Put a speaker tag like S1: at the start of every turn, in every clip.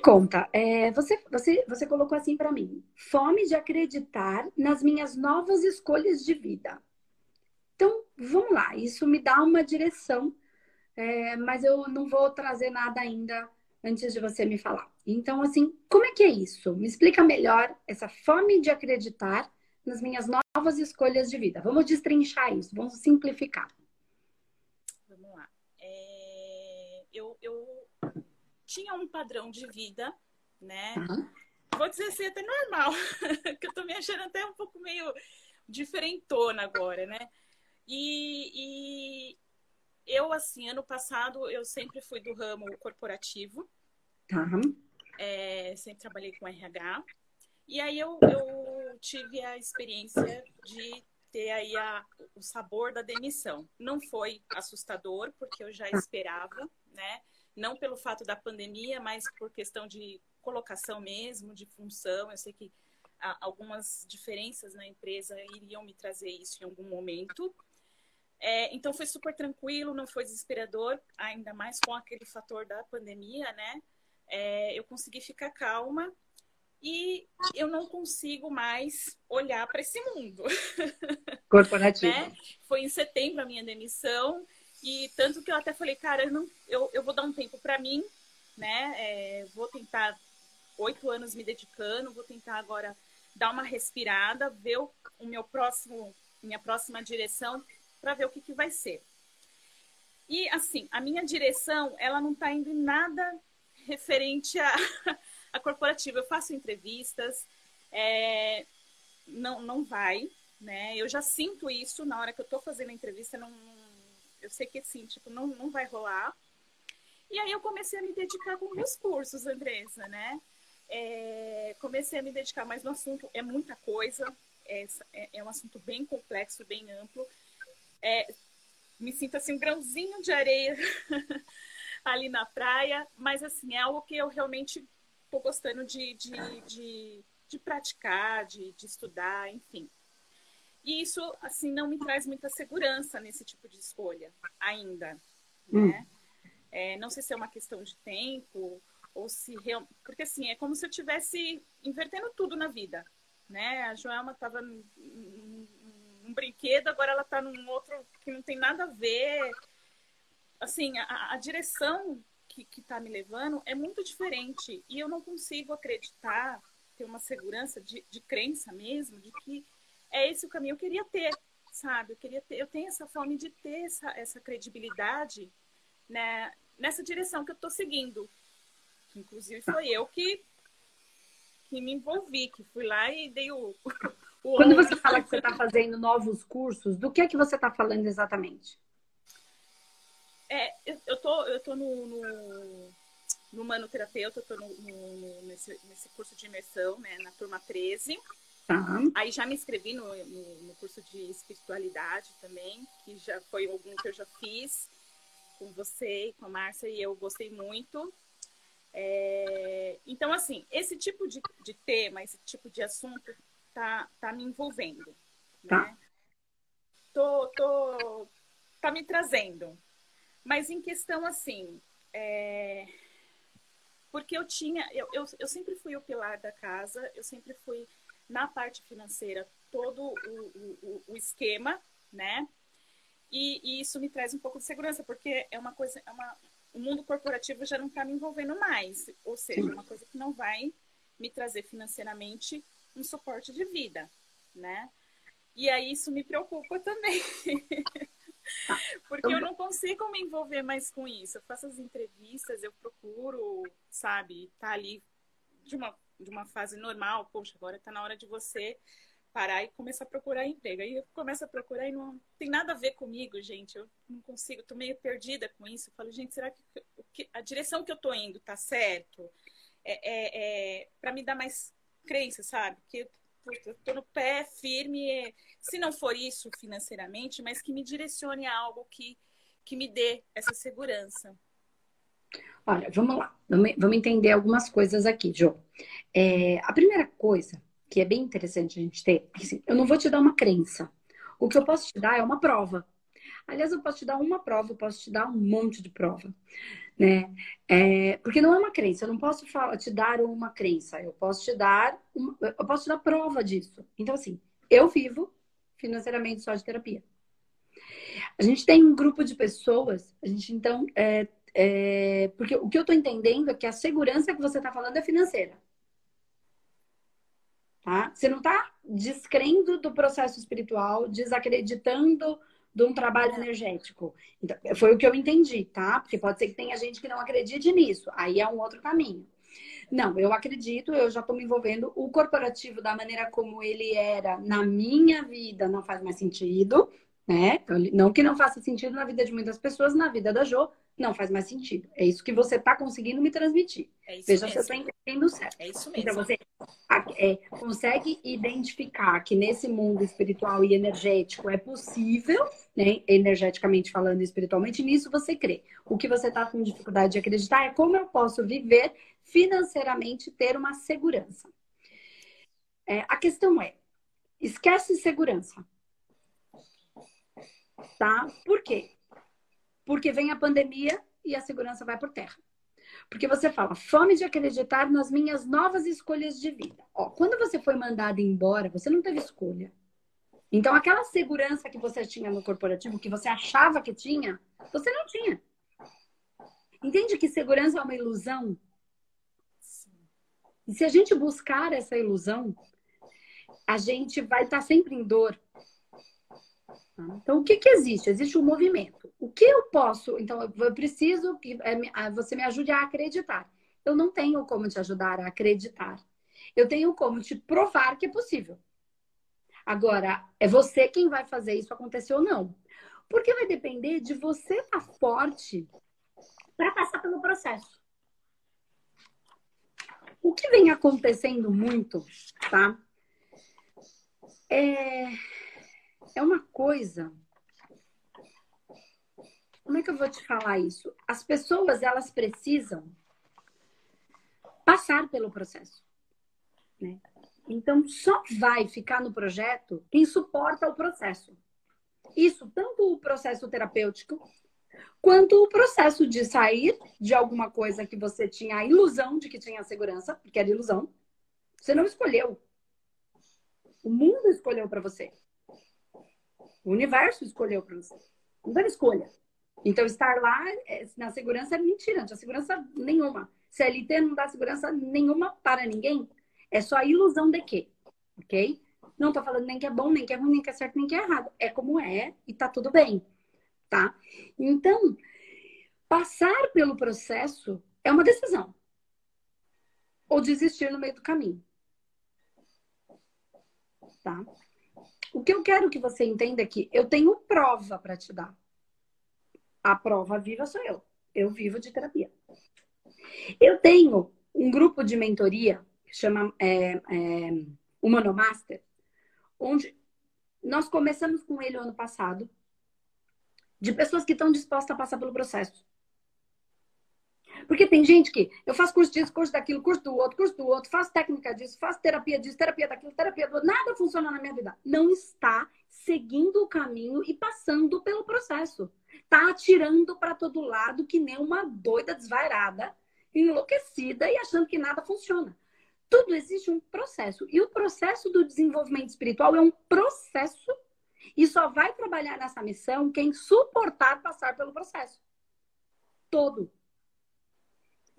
S1: conta, é, você, você, você colocou assim para mim: fome de acreditar nas minhas novas escolhas de vida. Então, vamos lá, isso me dá uma direção, é, mas eu não vou trazer nada ainda antes de você me falar. Então, assim, como é que é isso? Me explica melhor essa fome de acreditar nas minhas novas escolhas de vida. Vamos destrinchar isso, vamos simplificar.
S2: Tinha um padrão de vida, né? Uhum. Vou dizer assim, até normal, que eu tô me achando até um pouco meio diferentona agora, né? E, e eu, assim, ano passado, eu sempre fui do ramo corporativo.
S1: Uhum.
S2: É, sempre trabalhei com RH. E aí eu, eu tive a experiência de ter aí a, o sabor da demissão. Não foi assustador, porque eu já esperava, né? Não pelo fato da pandemia, mas por questão de colocação mesmo, de função. Eu sei que algumas diferenças na empresa iriam me trazer isso em algum momento. É, então foi super tranquilo, não foi desesperador, ainda mais com aquele fator da pandemia, né? É, eu consegui ficar calma e eu não consigo mais olhar para esse mundo.
S1: Corporativo.
S2: né? Foi em setembro a minha demissão e tanto que eu até falei, cara, eu, não, eu, eu vou dar um tempo para mim, né? É, vou tentar oito anos me dedicando, vou tentar agora dar uma respirada, ver o, o meu próximo, minha próxima direção para ver o que, que vai ser. E assim, a minha direção, ela não está indo em nada referente a, a corporativa. Eu faço entrevistas, é, não, não vai, né? Eu já sinto isso na hora que eu estou fazendo a entrevista, não, eu sei que sim, tipo, não, não vai rolar. E aí eu comecei a me dedicar com meus cursos, Andressa, né? É, comecei a me dedicar mais no assunto, é muita coisa, é, é, é um assunto bem complexo, bem amplo é, me sinto assim um grãozinho de areia ali na praia, mas assim, é algo que eu realmente estou gostando de, de, de, de praticar, de, de, estudar, enfim. E isso, assim, não me traz muita segurança nesse tipo de escolha ainda, hum. né? É, não sei se é uma questão de tempo ou se... Real... Porque, assim, é como se eu estivesse invertendo tudo na vida, né? A Joelma estava um brinquedo, agora ela está num outro que não tem nada a ver. Assim, a, a direção que está me levando é muito diferente. E eu não consigo acreditar, ter uma segurança de, de crença mesmo, de que é esse o caminho que eu queria ter, sabe? Eu queria ter, eu tenho essa fome de ter essa, essa credibilidade né, nessa direção que eu estou seguindo. Inclusive foi eu que, que me envolvi, que fui lá e dei o,
S1: quando você fala que você está fazendo novos cursos, do que é que você está falando exatamente?
S2: É, eu tô, eu tô no, no, no manoterapeuta, eu tô no, no, nesse, nesse curso de imersão, né, na turma 13.
S1: Tá.
S2: Aí já me inscrevi no, no, no, curso de espiritualidade também, que já foi algum que eu já fiz com você e com a Márcia, e eu gostei muito. É, então, assim, esse tipo de, de tema, esse tipo de assunto tá, tá me envolvendo. Tá. Né? Tô, tô, tá me trazendo. Mas em questão assim, é... porque eu tinha, eu, eu, eu sempre fui o pilar da casa, eu sempre fui na parte financeira todo o, o, o esquema, né? E, e, isso me traz um pouco de segurança, porque é uma coisa, é uma, o mundo corporativo já não está me envolvendo mais, ou seja, é uma coisa que não vai me trazer financeiramente um suporte de vida, né? E aí isso me preocupa também. Consigo me envolver mais com isso. Eu faço as entrevistas, eu procuro, sabe, tá ali de uma, de uma fase normal. Poxa, agora tá na hora de você parar e começar a procurar emprego. Aí eu começo a procurar e não tem nada a ver comigo, gente. Eu não consigo, tô meio perdida com isso. Eu falo, gente, será que, que a direção que eu tô indo tá certo? É, é, é para me dar mais crença, sabe? Que eu tô no pé firme, se não for isso financeiramente, mas que me direcione a algo que, que me dê essa segurança.
S1: Olha, vamos lá, vamos entender algumas coisas aqui, Jo. É, a primeira coisa que é bem interessante a gente ter, assim, eu não vou te dar uma crença. O que eu posso te dar é uma prova. Aliás, eu posso te dar uma prova, eu posso te dar um monte de prova, né? É, porque não é uma crença, eu não posso falar, te dar uma crença, eu posso te dar, uma, eu posso te dar prova disso. Então, assim, eu vivo financeiramente só de terapia. A gente tem um grupo de pessoas, a gente então, é, é, porque o que eu estou entendendo é que a segurança que você está falando é financeira. Tá? Você não está descrendo do processo espiritual, desacreditando de um trabalho energético. Então, foi o que eu entendi, tá? Porque pode ser que tenha gente que não acredite nisso. Aí é um outro caminho. Não, eu acredito, eu já estou me envolvendo. O corporativo, da maneira como ele era na minha vida, não faz mais sentido, né? Não que não faça sentido na vida de muitas pessoas, na vida da Jo, não faz mais sentido. É isso que você está conseguindo me transmitir. É Veja mesmo. se eu estou entendendo certo.
S2: É isso
S1: então,
S2: mesmo.
S1: Então você é, consegue identificar que nesse mundo espiritual e energético é possível, né, energeticamente falando e espiritualmente, nisso você crê. O que você está com dificuldade de acreditar é como eu posso viver financeiramente, ter uma segurança. É, a questão é, esquece segurança. Tá? Por quê? Porque vem a pandemia e a segurança vai por terra. Porque você fala, fome de acreditar nas minhas novas escolhas de vida. Ó, quando você foi mandado embora, você não teve escolha. Então, aquela segurança que você tinha no corporativo, que você achava que tinha, você não tinha. Entende que segurança é uma ilusão? E se a gente buscar essa ilusão, a gente vai estar sempre em dor. Então, o que, que existe? Existe um movimento. O que eu posso? Então, eu preciso que é, você me ajude a acreditar. Eu não tenho como te ajudar a acreditar. Eu tenho como te provar que é possível. Agora, é você quem vai fazer isso acontecer ou não. Porque vai depender de você estar forte para passar pelo processo. O que vem acontecendo muito, tá? É é uma coisa. Como é que eu vou te falar isso? As pessoas, elas precisam passar pelo processo. Né? Então, só vai ficar no projeto quem suporta o processo. Isso, tanto o processo terapêutico, quanto o processo de sair de alguma coisa que você tinha a ilusão de que tinha segurança, porque era ilusão. Você não escolheu. O mundo escolheu para você. O universo escolheu para você. Não teve escolha. Então, estar lá é, na segurança é mentira, não tinha segurança nenhuma. CLT não dá segurança nenhuma para ninguém. É só a ilusão de quê? Ok? Não estou falando nem que é bom, nem que é ruim, nem que é certo, nem que é errado. É como é e tá tudo bem. Tá? Então, passar pelo processo é uma decisão. Ou desistir no meio do caminho. Tá? O que eu quero que você entenda é que eu tenho prova para te dar. A prova viva sou eu. Eu vivo de terapia. Eu tenho um grupo de mentoria que chama é, é, Humanomaster, onde nós começamos com ele ano passado, de pessoas que estão dispostas a passar pelo processo. Porque tem gente que eu faço curso disso, curso daquilo, curso do outro, curso do outro, faço técnica disso, faço terapia disso, terapia daquilo, terapia do outro, nada funciona na minha vida. Não está seguindo o caminho e passando pelo processo. Tá atirando para todo lado que nem uma doida desvairada, enlouquecida e achando que nada funciona. Tudo existe um processo. E o processo do desenvolvimento espiritual é um processo e só vai trabalhar nessa missão quem suportar passar pelo processo. Todo.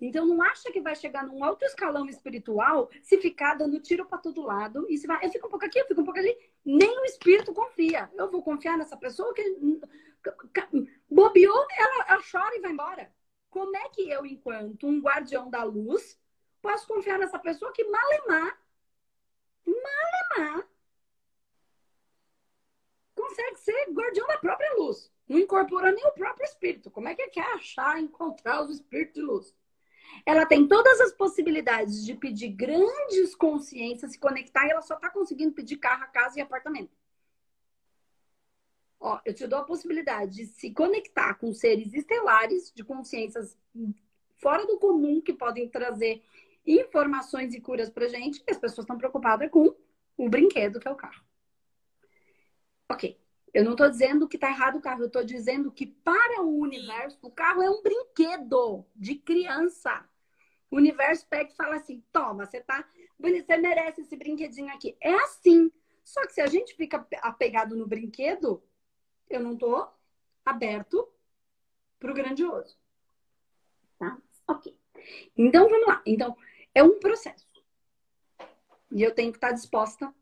S1: Então não acha que vai chegar num alto escalão espiritual se ficar dando tiro para todo lado e se vai, eu fico um pouco aqui, eu fico um pouco ali, nem o espírito confia. Eu vou confiar nessa pessoa que bobeou, ela, ela chora e vai embora. Como é que eu, enquanto um guardião da luz, posso confiar nessa pessoa que malemar, malemar, consegue ser guardião da própria luz? Não incorpora nem o próprio espírito. Como é que quer achar, encontrar os espíritos de luz? Ela tem todas as possibilidades de pedir grandes consciências, se conectar, e ela só está conseguindo pedir carro, casa e apartamento. Ó, eu te dou a possibilidade de se conectar com seres estelares, de consciências fora do comum, que podem trazer informações e curas pra gente, e as pessoas estão preocupadas com o brinquedo que é o carro. Ok. Eu não estou dizendo que está errado o carro, eu estou dizendo que para o universo, o carro é um brinquedo de criança. O universo pega e fala assim: toma, você tá. Você merece esse brinquedinho aqui. É assim. Só que se a gente fica apegado no brinquedo, eu não estou aberto para o grandioso. Tá? Ok. Então vamos lá. Então, é um processo. E eu tenho que estar disposta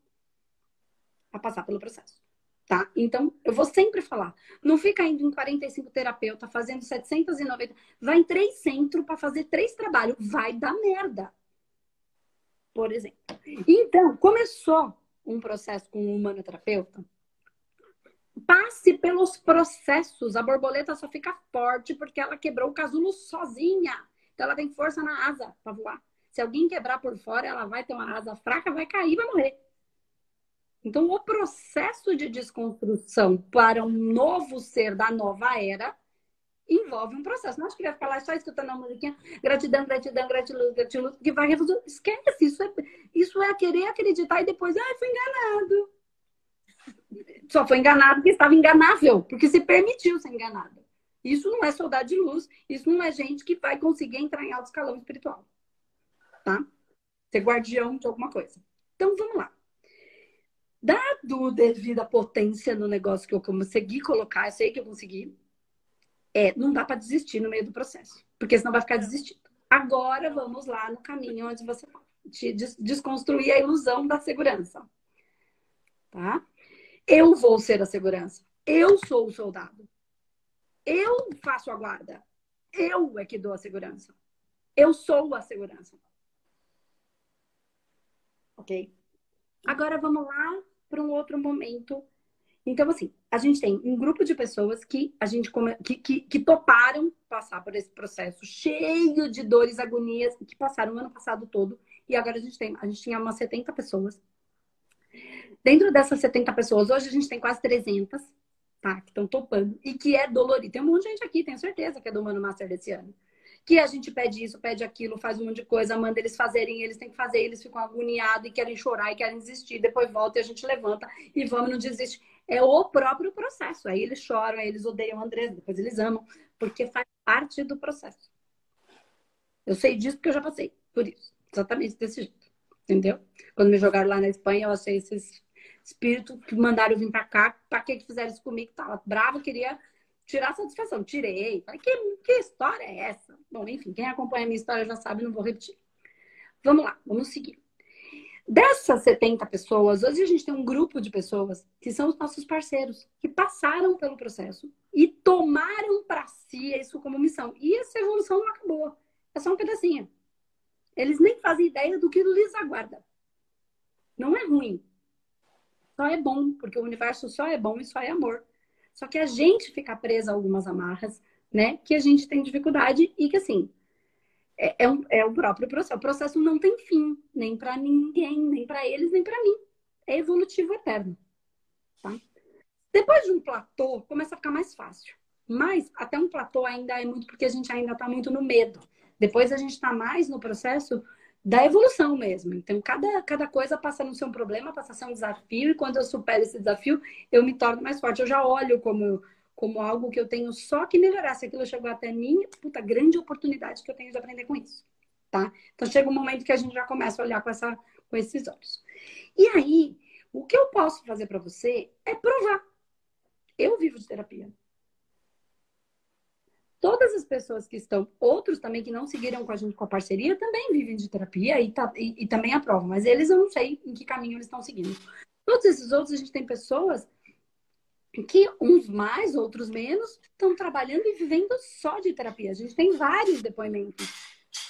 S1: a passar pelo processo. Tá? Então, eu vou sempre falar. Não fica indo em 45 terapeuta, fazendo 790. Vai em três centros para fazer três trabalhos. Vai dar merda. Por exemplo. Então, começou um processo com um humanoterapeuta, passe pelos processos. A borboleta só fica forte porque ela quebrou o casulo sozinha. Então, ela tem força na asa para voar. Se alguém quebrar por fora, ela vai ter uma asa fraca, vai cair, vai morrer. Então, o processo de desconstrução para um novo ser da nova era envolve um processo. Não acho que vai ficar lá só escutando a musiquinha, gratidão, gratidão, gratidão, gratidão, que vai resolver. Esquece, isso é, isso é querer acreditar e depois, ah, fui enganado. Só foi enganado porque estava enganável, porque se permitiu ser enganado. Isso não é soldado de luz, isso não é gente que vai conseguir entrar em alto escalão espiritual. Tá? Ser guardião de alguma coisa. Então, vamos lá. Dado devido à potência no negócio que eu consegui colocar, eu sei que eu consegui, é, não dá para desistir no meio do processo, porque senão vai ficar desistindo. Agora vamos lá no caminho onde você te desconstruir a ilusão da segurança. Tá? Eu vou ser a segurança. Eu sou o soldado. Eu faço a guarda. Eu é que dou a segurança. Eu sou a segurança. Ok? Agora vamos lá para um outro momento. Então, assim, a gente tem um grupo de pessoas que a gente que, que, que toparam passar por esse processo cheio de dores, agonias, que passaram o ano passado todo. E agora a gente tem, a gente tinha umas 70 pessoas. Dentro dessas 70 pessoas, hoje a gente tem quase 300, tá? Que estão topando. E que é dolorido. Tem um monte de gente aqui, tenho certeza que é do Mano Master desse ano que a gente pede isso, pede aquilo, faz um monte de coisa, manda eles fazerem, eles têm que fazer, eles ficam agoniados e querem chorar e querem desistir, depois volta e a gente levanta e vamos, não desiste. É o próprio processo. Aí eles choram, aí eles odeiam o André, depois eles amam, porque faz parte do processo. Eu sei disso porque eu já passei por isso. Exatamente desse jeito. Entendeu? Quando me jogaram lá na Espanha, eu achei esses espíritos que mandaram vir pra cá, que que fizeram isso comigo? Tava bravo, queria tirar satisfação. Tirei. Falei, que, que história é essa? Bom, enfim, quem acompanha a minha história já sabe, não vou repetir. Vamos lá, vamos seguir. Dessas 70 pessoas, hoje a gente tem um grupo de pessoas que são os nossos parceiros, que passaram pelo processo e tomaram para si isso como missão. E essa evolução não acabou. É só um pedacinho. Eles nem fazem ideia do que lhes aguarda. Não é ruim. Só é bom, porque o universo só é bom e só é amor. Só que a gente fica presa a algumas amarras, né? Que a gente tem dificuldade e que, assim, é, é, um, é o próprio processo. O processo não tem fim, nem para ninguém, nem para eles, nem para mim. É evolutivo eterno. Tá? Depois de um platô, começa a ficar mais fácil. Mas até um platô ainda é muito porque a gente ainda está muito no medo. Depois a gente está mais no processo da evolução mesmo. Então, cada, cada coisa passa no seu problema, passa a ser um desafio, e quando eu supero esse desafio, eu me torno mais forte. Eu já olho como, como algo que eu tenho só que melhorar. Se aquilo chegou até mim, puta, grande oportunidade que eu tenho de aprender com isso. Tá? Então, chega um momento que a gente já começa a olhar com, essa, com esses olhos. E aí, o que eu posso fazer para você é provar. Eu vivo de terapia todas as pessoas que estão, outros também que não seguiram com a gente com a parceria, também vivem de terapia e, tá, e, e também aprovam, mas eles eu não sei em que caminho eles estão seguindo. Todos esses outros, a gente tem pessoas que, uns mais, outros menos, estão trabalhando e vivendo só de terapia. A gente tem vários depoimentos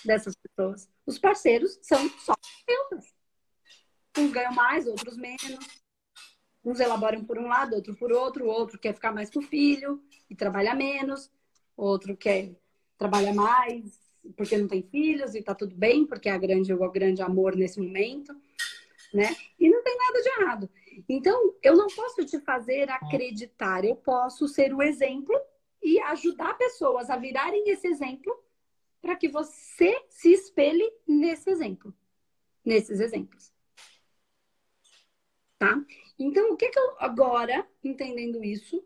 S1: dessas pessoas. Os parceiros são só. Uns ganham mais, outros menos. Uns elaboram por um lado, outro por outro, o outro quer ficar mais com o filho e trabalha menos outro quer trabalhar mais porque não tem filhos e tá tudo bem, porque é a grande, o grande amor nesse momento, né? E não tem nada de errado. Então, eu não posso te fazer acreditar, eu posso ser o exemplo e ajudar pessoas a virarem esse exemplo para que você se espelhe nesse exemplo, nesses exemplos. tá? Então, o que que eu agora, entendendo isso,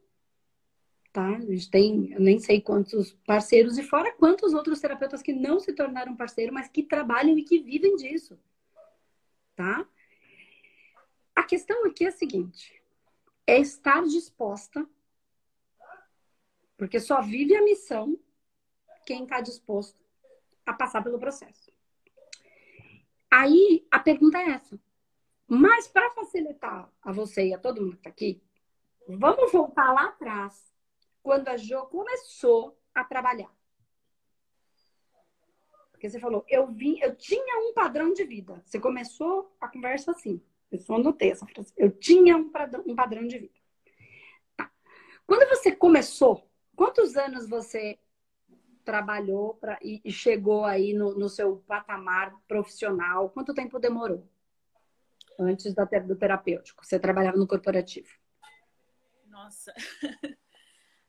S1: tá? A gente tem, nem sei quantos parceiros e fora quantos outros terapeutas que não se tornaram parceiro, mas que trabalham e que vivem disso, tá? A questão aqui é a seguinte: é estar disposta, porque só vive a missão quem está disposto a passar pelo processo. Aí a pergunta é essa. Mas para facilitar a você e a todo mundo que está aqui, vamos voltar lá atrás, quando a Jo começou a trabalhar. Porque você falou, eu vim, eu tinha um padrão de vida. Você começou a conversa assim. Eu só anotei essa frase. Eu tinha um padrão, um padrão de vida. Tá. Quando você começou, quantos anos você trabalhou pra, e, e chegou aí no, no, seu patamar profissional? Quanto tempo demorou? Antes da, do terapêutico. Você trabalhava no corporativo.
S2: Nossa,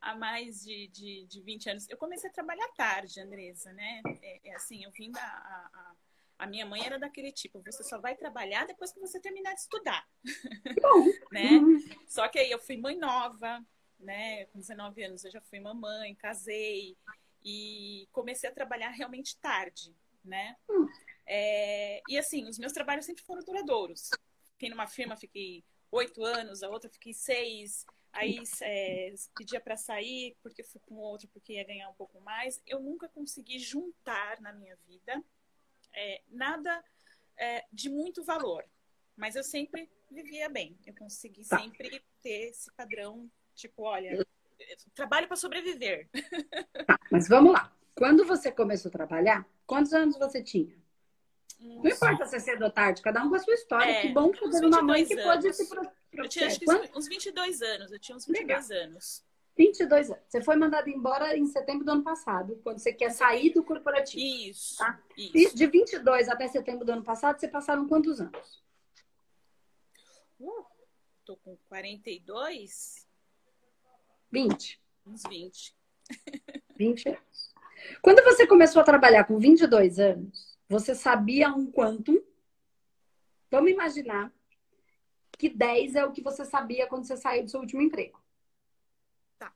S2: há mais de, de, de 20 anos. Eu comecei a trabalhar tarde, Andresa, né? É, é assim, eu vim da. A, a, a, minha mãe era daquele tipo, você só vai trabalhar depois que você terminar de estudar. né? Uhum. Só que aí eu fui mãe nova, né? Com 19 anos eu já fui mamãe, casei e comecei a trabalhar realmente tarde, né? Hum. É, e assim, os meus trabalhos sempre foram duradouros. Fiquei numa firma, fiquei oito anos, a outra fiquei seis. Aí é, pedia para sair porque fui com outro porque ia ganhar um pouco mais. Eu nunca consegui juntar na minha vida é, nada é, de muito valor, mas eu sempre vivia bem. Eu consegui tá. sempre ter esse padrão, tipo, olha, trabalho para sobreviver.
S1: Tá, mas vamos lá. Quando você começou a trabalhar, quantos anos você tinha? Não, não importa se é cedo ou tarde, cada um com a sua história. É, que bom que você uma mãe que anos. pode se.
S2: Eu tinha acho que uns 22 anos, eu tinha uns 22 Legal. anos.
S1: 22 anos. Você foi mandada embora em setembro do ano passado, quando você quer sair do corporativo.
S2: Isso. Tá?
S1: isso. De 22 até setembro do ano passado, você passaram quantos anos?
S2: Uh, tô com 42.
S1: 20.
S2: Uns 20.
S1: 20 anos. Quando você começou a trabalhar com 22 anos, você sabia um quanto? Vamos imaginar que 10 é o que você sabia quando você saiu do seu último emprego.
S2: Tá.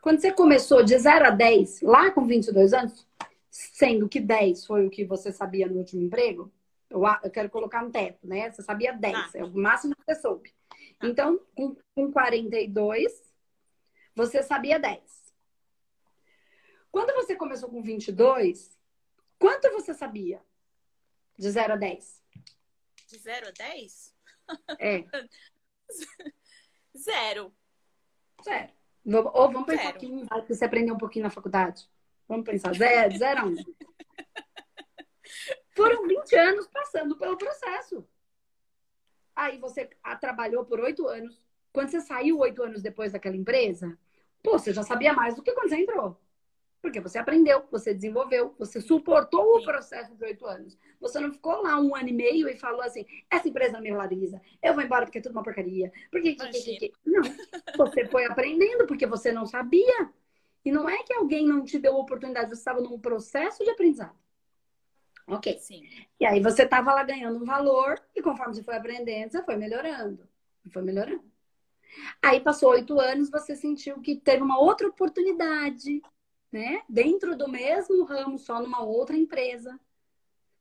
S1: Quando você começou de 0 a 10, lá com 22 anos, sendo que 10 foi o que você sabia no último emprego, eu, eu quero colocar um teto, né? Você sabia 10, tá. é o máximo que você soube. Tá. Então, com, com 42, você sabia 10. Quando você começou com 22, quanto você sabia? De 0 a 10.
S2: De 0 a 10?
S1: É.
S2: Zero.
S1: Zero. Ou vamos pensar aqui, que você aprendeu um pouquinho na faculdade. Vamos pensar, zero, zero a um. Foram 20 anos passando pelo processo. Aí você trabalhou por oito anos. Quando você saiu oito anos depois daquela empresa, Pô, você já sabia mais do que quando você entrou. Porque você aprendeu, você desenvolveu, você suportou o processo de oito anos. Você não ficou lá um ano e meio e falou assim: essa empresa não me valoriza, eu vou embora porque é tudo uma porcaria. Por que, que, que, que, Não. Você foi aprendendo porque você não sabia. E não é que alguém não te deu oportunidade, você estava num processo de aprendizado. Ok.
S2: Sim.
S1: E aí você estava lá ganhando um valor, e conforme você foi aprendendo, você foi melhorando. Foi melhorando. Aí passou oito anos, você sentiu que teve uma outra oportunidade, né? Dentro do mesmo ramo, só numa outra empresa.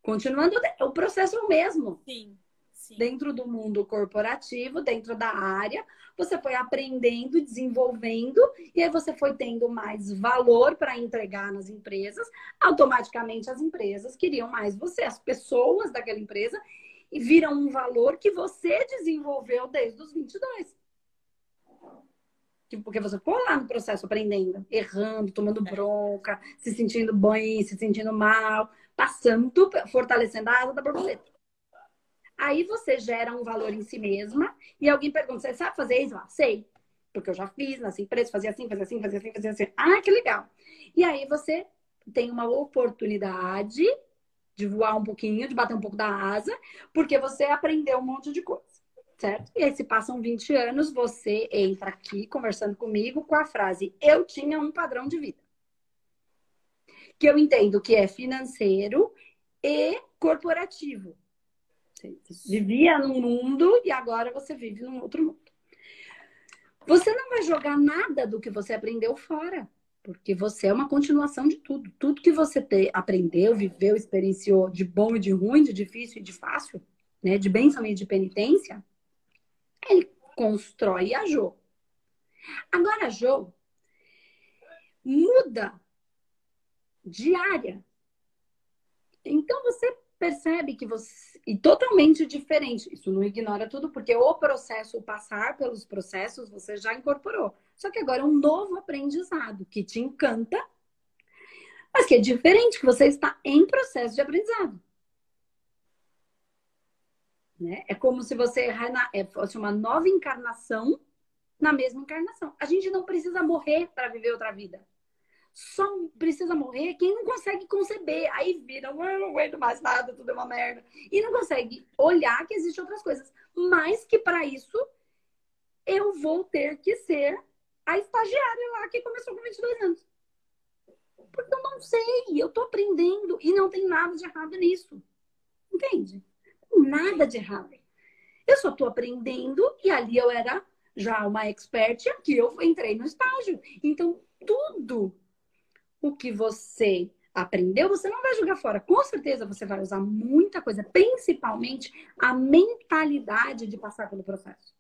S1: Continuando, o processo é o mesmo.
S2: Sim, sim.
S1: Dentro do mundo corporativo, dentro da área, você foi aprendendo, desenvolvendo, e aí você foi tendo mais valor para entregar nas empresas. Automaticamente, as empresas queriam mais você, as pessoas daquela empresa, e viram um valor que você desenvolveu desde os 22 porque você ficou lá no processo aprendendo, errando, tomando é. bronca, se sentindo bem, se sentindo mal, passando, fortalecendo a asa da borboleta. Aí você gera um valor em si mesma e alguém pergunta: você sabe fazer isso? Ah, sei. Porque eu já fiz nessa empresa, fazia assim, fazia assim, fazia assim, fazia assim. Ah, que legal. E aí você tem uma oportunidade de voar um pouquinho, de bater um pouco da asa, porque você aprendeu um monte de coisa certo? E aí, se passam 20 anos, você entra aqui conversando comigo com a frase: Eu tinha um padrão de vida. Que eu entendo que é financeiro e corporativo. Você vivia num mundo e agora você vive num outro mundo. Você não vai jogar nada do que você aprendeu fora, porque você é uma continuação de tudo. Tudo que você te, aprendeu, viveu, experienciou de bom e de ruim, de difícil e de fácil, né, de bênção e de penitência, ele constrói a Jo. Agora a Jo muda de área. Então você percebe que você. E totalmente diferente. Isso não ignora tudo, porque o processo, o passar pelos processos, você já incorporou. Só que agora é um novo aprendizado que te encanta, mas que é diferente, que você está em processo de aprendizado. Né? É como se você é, fosse uma nova encarnação na mesma encarnação. A gente não precisa morrer para viver outra vida. Só precisa morrer quem não consegue conceber. Aí vira, eu não aguento mais nada, tudo é uma merda. E não consegue olhar que existem outras coisas. Mas que para isso eu vou ter que ser a estagiária lá que começou com 22 anos. Porque eu não sei, eu tô aprendendo e não tem nada de errado nisso. Entende? Nada de errado. Eu só tô aprendendo e ali eu era já uma expert e aqui eu entrei no estágio. Então, tudo o que você aprendeu, você não vai jogar fora. Com certeza você vai usar muita coisa, principalmente a mentalidade de passar pelo processo.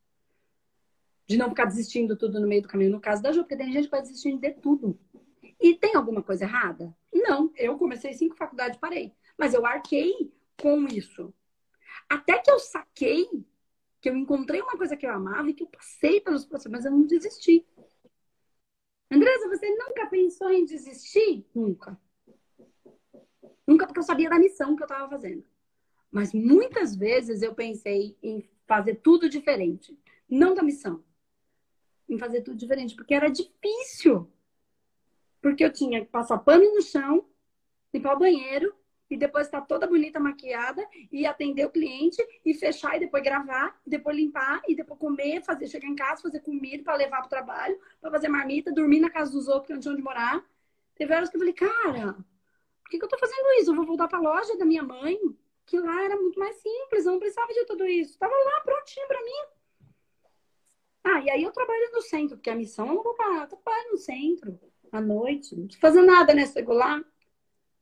S1: De não ficar desistindo tudo no meio do caminho. No caso da Ju, porque tem gente que vai desistindo de tudo. E tem alguma coisa errada? Não. Eu comecei cinco faculdades parei. Mas eu arquei com isso. Até que eu saquei que eu encontrei uma coisa que eu amava e que eu passei pelos processos, mas eu não desisti. Andresa, você nunca pensou em desistir? Nunca. Nunca porque eu sabia da missão que eu estava fazendo. Mas muitas vezes eu pensei em fazer tudo diferente. Não da missão. Em fazer tudo diferente, porque era difícil. Porque eu tinha que passar pano no chão, limpar o banheiro, e depois estar tá toda bonita, maquiada, e atender o cliente, e fechar, e depois gravar, e depois limpar, e depois comer, fazer, chegar em casa, fazer comida para levar para o trabalho, para fazer marmita, dormir na casa dos outros que não tinham onde morar. Teve horas que eu falei, cara, por que, que eu tô fazendo isso? Eu vou voltar para a loja da minha mãe, que lá era muito mais simples, eu não precisava de tudo isso. Tava lá prontinho para mim. Ah, e aí eu trabalho no centro, porque a missão eu não vou parar, eu trabalho no centro, à noite, não preciso fazer nada, né? Chego lá,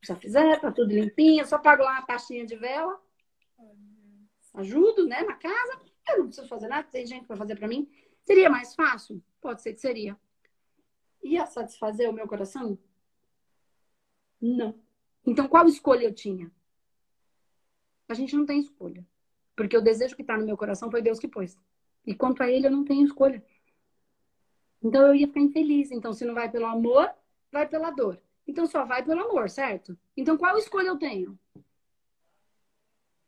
S1: já fizer, tá tudo limpinho, só pago lá uma pastinha de vela. Ajudo, né, na casa. Eu não preciso fazer nada, tem gente para fazer para mim. Seria mais fácil? Pode ser que seria. Ia satisfazer o meu coração? Não. Então, qual escolha eu tinha? A gente não tem escolha. Porque o desejo que está no meu coração foi Deus que pôs. E quanto a ele, eu não tenho escolha. Então, eu ia ficar infeliz. Então, se não vai pelo amor, vai pela dor. Então só vai pelo amor, certo? Então qual escolha eu tenho?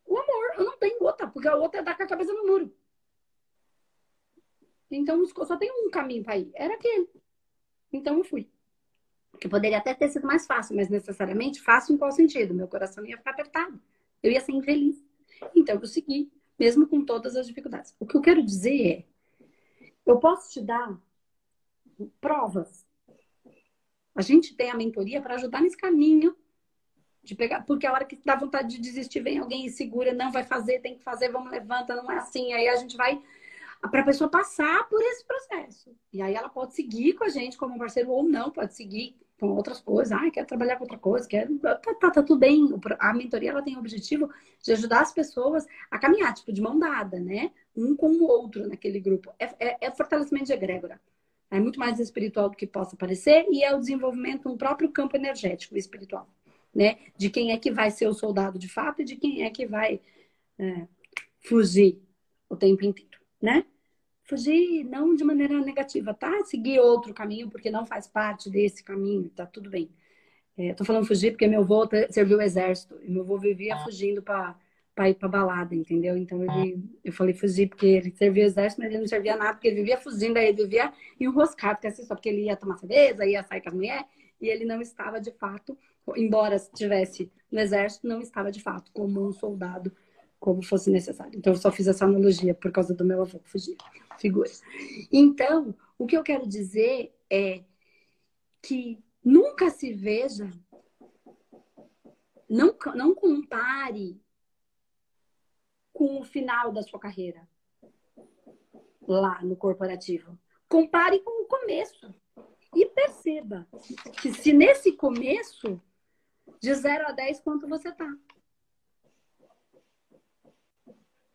S1: O amor. Eu não tenho outra, porque a outra é dar com a cabeça no muro. Então só tem um caminho para ir. Era aquele. Então eu fui. Que poderia até ter sido mais fácil, mas necessariamente fácil em qual sentido? Meu coração ia ficar apertado. Eu ia ser infeliz. Então eu segui, mesmo com todas as dificuldades. O que eu quero dizer é: eu posso te dar provas a gente tem a mentoria para ajudar nesse caminho de pegar, porque a hora que dá vontade de desistir, vem alguém e segura, não vai fazer, tem que fazer, vamos levanta, não é assim. Aí a gente vai para a pessoa passar por esse processo. E aí ela pode seguir com a gente como parceiro ou não, pode seguir com outras coisas. Ah, quer trabalhar com outra coisa, quer. Tá, tá, tá, tudo bem. A mentoria ela tem o objetivo de ajudar as pessoas a caminhar, tipo, de mão dada, né? Um com o outro naquele grupo. É, é, é fortalecimento de egrégora. É muito mais espiritual do que possa parecer e é o desenvolvimento um próprio campo energético espiritual, né? De quem é que vai ser o soldado de fato e de quem é que vai é, fugir o tempo inteiro, né? Fugir não de maneira negativa, tá? Seguir outro caminho porque não faz parte desse caminho, tá tudo bem. É, tô falando fugir porque meu avô serviu o exército e meu avô vivia ah. fugindo para para ir pra balada, entendeu? Então ele, eu falei fugir porque ele servia o exército, mas ele não servia nada, porque ele vivia fugindo, aí ele vivia enroscado, porque assim, só porque ele ia tomar cerveja, ia sair com as mulheres, e ele não estava de fato, embora estivesse no exército, não estava de fato como um soldado, como fosse necessário. Então eu só fiz essa analogia por causa do meu avô que fugia, figura. Então, o que eu quero dizer é que nunca se veja, não, não compare com o final da sua carreira lá no corporativo. Compare com o começo. E perceba que se nesse começo, de 0 a 10, quanto você tá?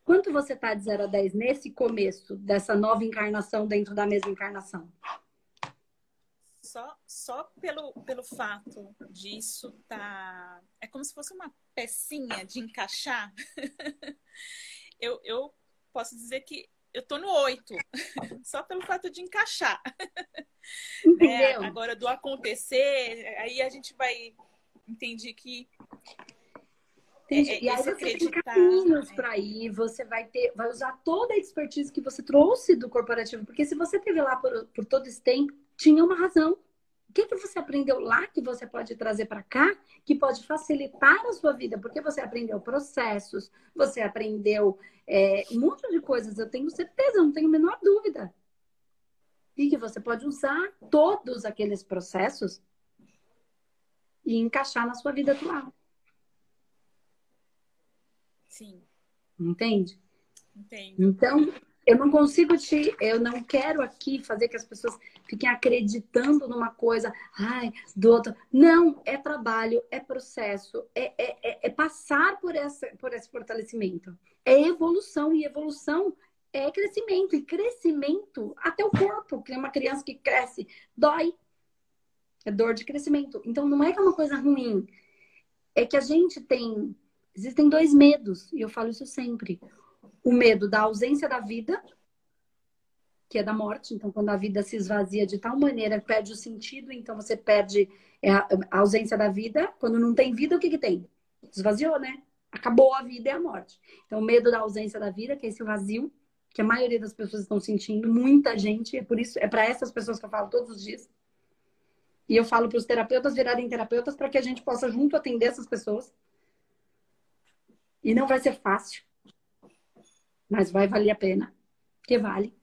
S1: Quanto você tá de 0 a 10 nesse começo dessa nova encarnação dentro da mesma encarnação?
S2: Só, só pelo, pelo fato disso tá. É como se fosse uma pecinha de encaixar. eu, eu posso dizer que eu tô no 8, só pelo fato de encaixar. É, agora, do acontecer, aí a gente vai entender que.
S1: Entendi. É, e aí você tem caminhos né? para ir, você vai ter, vai usar toda a expertise que você trouxe do corporativo, porque se você teve lá por, por todo esse tempo, tinha uma razão que, que você aprendeu lá que você pode trazer para cá, que pode facilitar a sua vida? Porque você aprendeu processos, você aprendeu é, um monte de coisas, eu tenho certeza, não tenho a menor dúvida. E que você pode usar todos aqueles processos e encaixar na sua vida atual.
S2: Sim.
S1: Entende?
S2: Entendo.
S1: Então, eu não consigo te. Eu não quero aqui fazer que as pessoas fiquem acreditando numa coisa, ai, do outro. Não, é trabalho, é processo, é, é, é, é passar por, essa, por esse fortalecimento. É evolução, e evolução é crescimento. E crescimento, até o corpo, que é uma criança que cresce, dói. É dor de crescimento. Então não é que é uma coisa ruim. É que a gente tem. Existem dois medos, e eu falo isso sempre o medo da ausência da vida, que é da morte. Então, quando a vida se esvazia de tal maneira, perde o sentido, então você perde é, a, ausência da vida. Quando não tem vida, o que, que tem? Esvaziou, né? Acabou a vida e a morte. Então, o medo da ausência da vida, que é esse vazio, que a maioria das pessoas estão sentindo, muita gente, é por isso, é para essas pessoas que eu falo todos os dias. E eu falo para os terapeutas virarem terapeutas para que a gente possa junto atender essas pessoas. E não vai ser fácil mas vai valer a pena, que vale.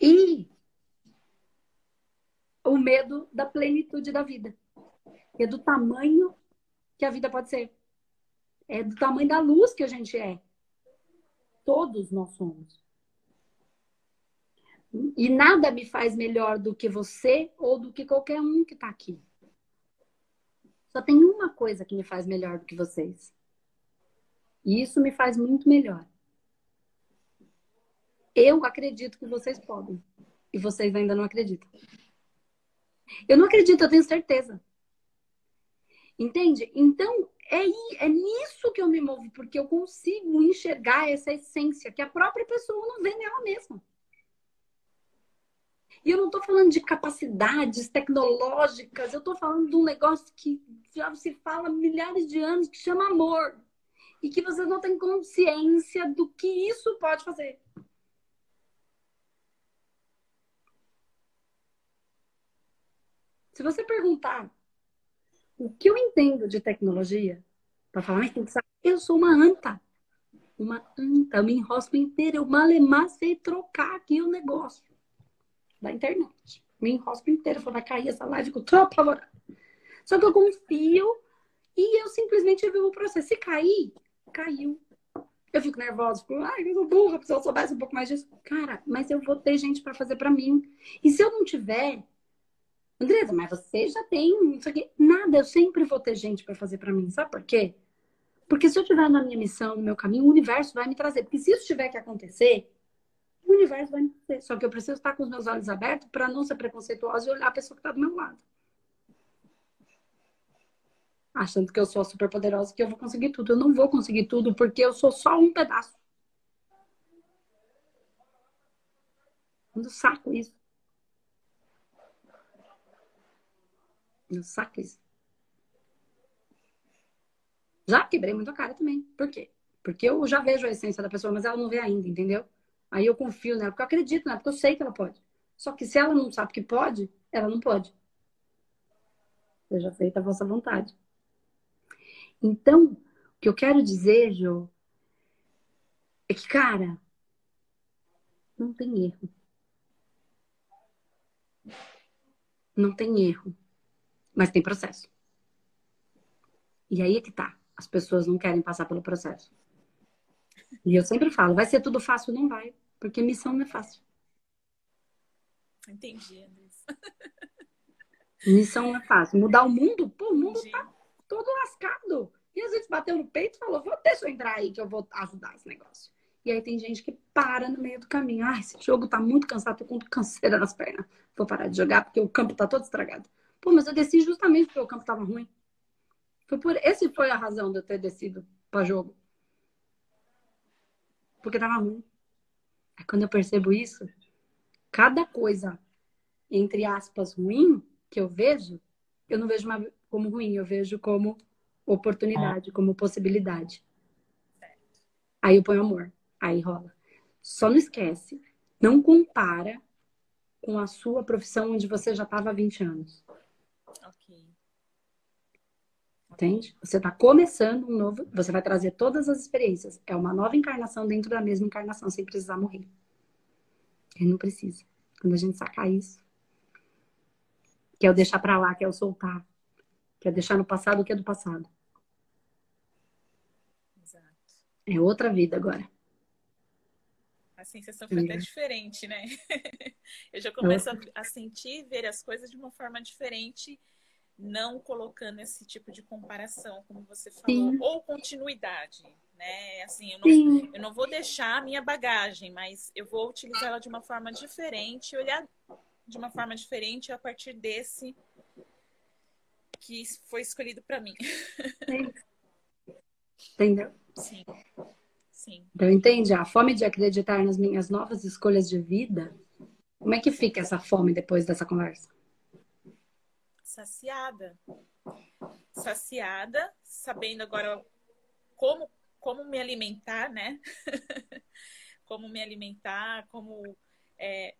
S1: E o medo da plenitude da vida, é do tamanho que a vida pode ser, é do tamanho da luz que a gente é. Todos nós somos. E nada me faz melhor do que você ou do que qualquer um que está aqui. Só tem uma coisa que me faz melhor do que vocês. E isso me faz muito melhor. Eu acredito que vocês podem. E vocês ainda não acreditam. Eu não acredito, eu tenho certeza. Entende? Então, é, é nisso que eu me movo, porque eu consigo enxergar essa essência que a própria pessoa não vê nela mesma. E eu não estou falando de capacidades tecnológicas, eu estou falando de um negócio que já se fala milhares de anos, que chama amor. E que vocês não têm consciência do que isso pode fazer. Se você perguntar o que eu entendo de tecnologia, para falar, tem que saber, eu sou uma anta. Uma anta, eu me enrosco inteira, eu malemar sei trocar aqui o negócio da internet. Me enrosco inteira, vai cair essa live com tô apavorada. Só que eu confio e eu simplesmente vivo o processo. Se cair, caiu. Eu fico nervosa, fico, ai, eu sou burra, se eu soubesse um pouco mais disso. Cara, mas eu vou ter gente para fazer para mim. E se eu não tiver, Andresa, mas você já tem isso aqui. Nada, eu sempre vou ter gente para fazer para mim. Sabe por quê? Porque se eu estiver na minha missão, no meu caminho, o universo vai me trazer. Porque se isso tiver que acontecer, o universo vai me trazer. Só que eu preciso estar com os meus olhos abertos para não ser preconceituosa e olhar a pessoa que está do meu lado. Achando que eu sou super poderosa, que eu vou conseguir tudo. Eu não vou conseguir tudo porque eu sou só um pedaço. Quando saco isso. Saco isso. Já quebrei muito a cara também. Por quê? Porque eu já vejo a essência da pessoa, mas ela não vê ainda, entendeu? Aí eu confio nela, porque eu acredito nela, porque eu sei que ela pode. Só que se ela não sabe que pode, ela não pode. Seja feita a vossa vontade. Então, o que eu quero dizer, Jô, é que, cara, não tem erro. Não tem erro. Mas tem processo. E aí é que tá. As pessoas não querem passar pelo processo. E eu sempre falo, vai ser tudo fácil? Não vai, porque missão não é fácil.
S2: Entendi.
S1: Missão não é fácil. Mudar o mundo? Pô, o mundo Entendi. tá todo lascado. E às vezes bateu no peito e falou, vou, deixa eu entrar aí que eu vou ajudar esse negócio. E aí tem gente que para no meio do caminho. Ah, esse jogo tá muito cansado, tô com canseira nas pernas. Vou parar de jogar porque o campo tá todo estragado. Pô, mas eu desci justamente porque o campo tava ruim. Foi por... Esse foi a razão de eu ter descido para jogo. Porque tava ruim. Aí quando eu percebo isso, cada coisa, entre aspas, ruim que eu vejo, eu não vejo como ruim, eu vejo como oportunidade, como possibilidade. Aí eu ponho amor, aí rola. Só não esquece, não compara com a sua profissão onde você já estava há 20 anos. Ok. Entende? Você está começando um novo. Você vai trazer todas as experiências. É uma nova encarnação dentro da mesma encarnação, sem precisar morrer. Ele não precisa. Quando a gente sacar isso, que é o deixar para lá, que é o soltar, que é deixar no passado o que é do passado. Exato. É outra vida agora.
S2: A sensação foi até diferente, né? Eu já começo a, a sentir, ver as coisas de uma forma diferente não colocando esse tipo de comparação, como você falou, Sim. ou continuidade, né? Assim, eu não, eu não vou deixar a minha bagagem, mas eu vou utilizá-la de uma forma diferente, olhar de uma forma diferente a partir desse que foi escolhido para mim.
S1: Entendeu?
S2: Sim. Sim.
S1: Então, entende? A fome de acreditar nas minhas novas escolhas de vida. Como é que fica essa fome depois dessa conversa?
S2: saciada. Saciada, sabendo agora como, como me alimentar, né? como me alimentar, como. É,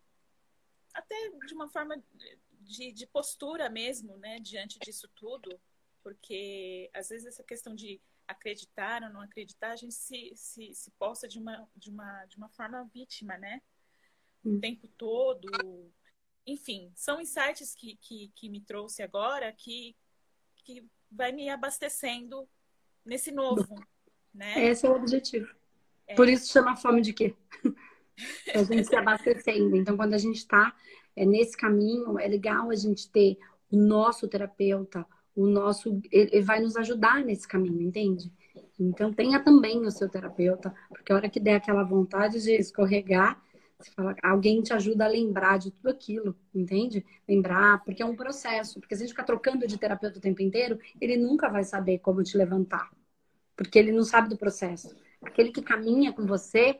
S2: até de uma forma de, de postura mesmo, né? Diante disso tudo. Porque às vezes essa questão de acreditar ou não acreditar, a gente se, se, se posta de uma, de, uma, de uma forma vítima, né? O hum. tempo todo, enfim, são insights que, que, que me trouxe agora que, que vai me abastecendo nesse novo, né?
S1: Esse é o objetivo. É. Por isso chama fome de quê? a gente se abastecendo. Então, quando a gente está é, nesse caminho, é legal a gente ter o nosso terapeuta, o nosso. Ele vai nos ajudar nesse caminho, entende? Então, tenha também o seu terapeuta, porque a hora que der aquela vontade de escorregar, fala, alguém te ajuda a lembrar de tudo aquilo, entende? Lembrar, porque é um processo. Porque se a gente ficar trocando de terapeuta o tempo inteiro, ele nunca vai saber como te levantar. Porque ele não sabe do processo. Aquele que caminha com você,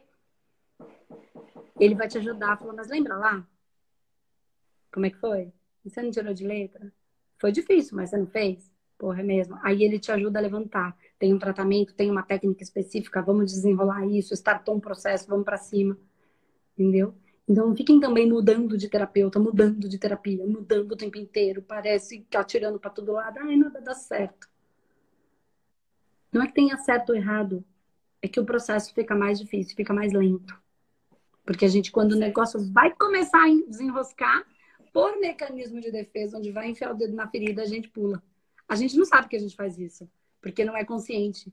S1: ele vai te ajudar. Falando, mas lembra lá? Como é que foi? Você não tirou de letra? Foi difícil, mas você não fez? Porra, é mesmo. Aí ele te ajuda a levantar. Tem um tratamento, tem uma técnica específica, vamos desenrolar isso, startou um processo, vamos para cima entendeu? Então fiquem também mudando de terapeuta, mudando de terapia, mudando o tempo inteiro, parece que atirando para todo lado, ai, nada dá certo. Não é que tenha certo ou errado, é que o processo fica mais difícil, fica mais lento. Porque a gente, quando o negócio vai começar a desenroscar, por mecanismo de defesa, onde vai enfiar o dedo na ferida, a gente pula. A gente não sabe que a gente faz isso, porque não é consciente.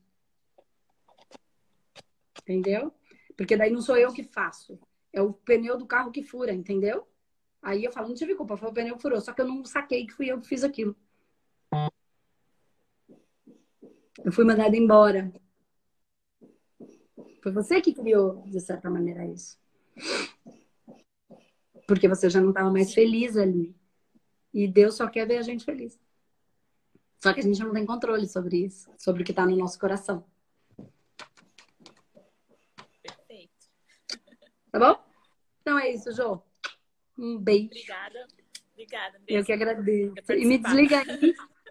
S1: Entendeu? Porque daí não sou eu que faço. É o pneu do carro que fura, entendeu? Aí eu falo, não tive culpa, foi o pneu que furou. Só que eu não saquei que fui eu que fiz aquilo. Eu fui mandada embora. Foi você que criou, de certa maneira, isso. Porque você já não estava mais feliz ali. E Deus só quer ver a gente feliz. Só que a gente não tem controle sobre isso, sobre o que está no nosso coração. Tá bom? Então é isso, Jô. Um beijo.
S2: Obrigada. Obrigada.
S1: Eu que agradeço. E me desliga aí